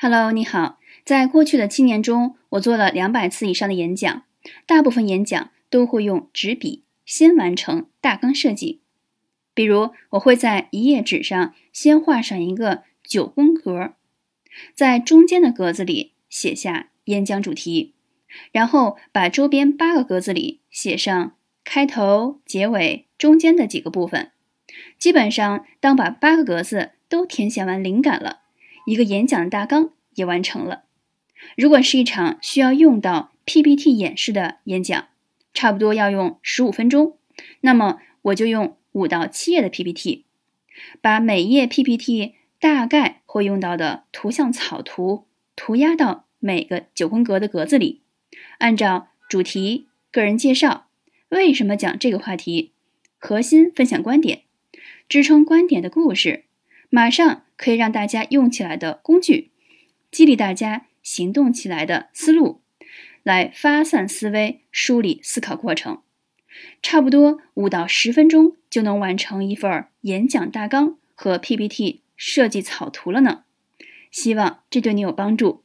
Hello，你好。在过去的七年中，我做了两百次以上的演讲，大部分演讲都会用纸笔先完成大纲设计。比如，我会在一页纸上先画上一个九宫格，在中间的格子里写下演讲主题，然后把周边八个格子里写上开头、结尾、中间的几个部分。基本上，当把八个格子都填写完灵感了。一个演讲的大纲也完成了。如果是一场需要用到 PPT 演示的演讲，差不多要用十五分钟，那么我就用五到七页的 PPT，把每页 PPT 大概会用到的图像草图涂鸦到每个九宫格的格子里，按照主题、个人介绍、为什么讲这个话题、核心分享观点、支撑观点的故事。马上可以让大家用起来的工具，激励大家行动起来的思路，来发散思维、梳理思考过程，差不多五到十分钟就能完成一份演讲大纲和 PPT 设计草图了呢。希望这对你有帮助。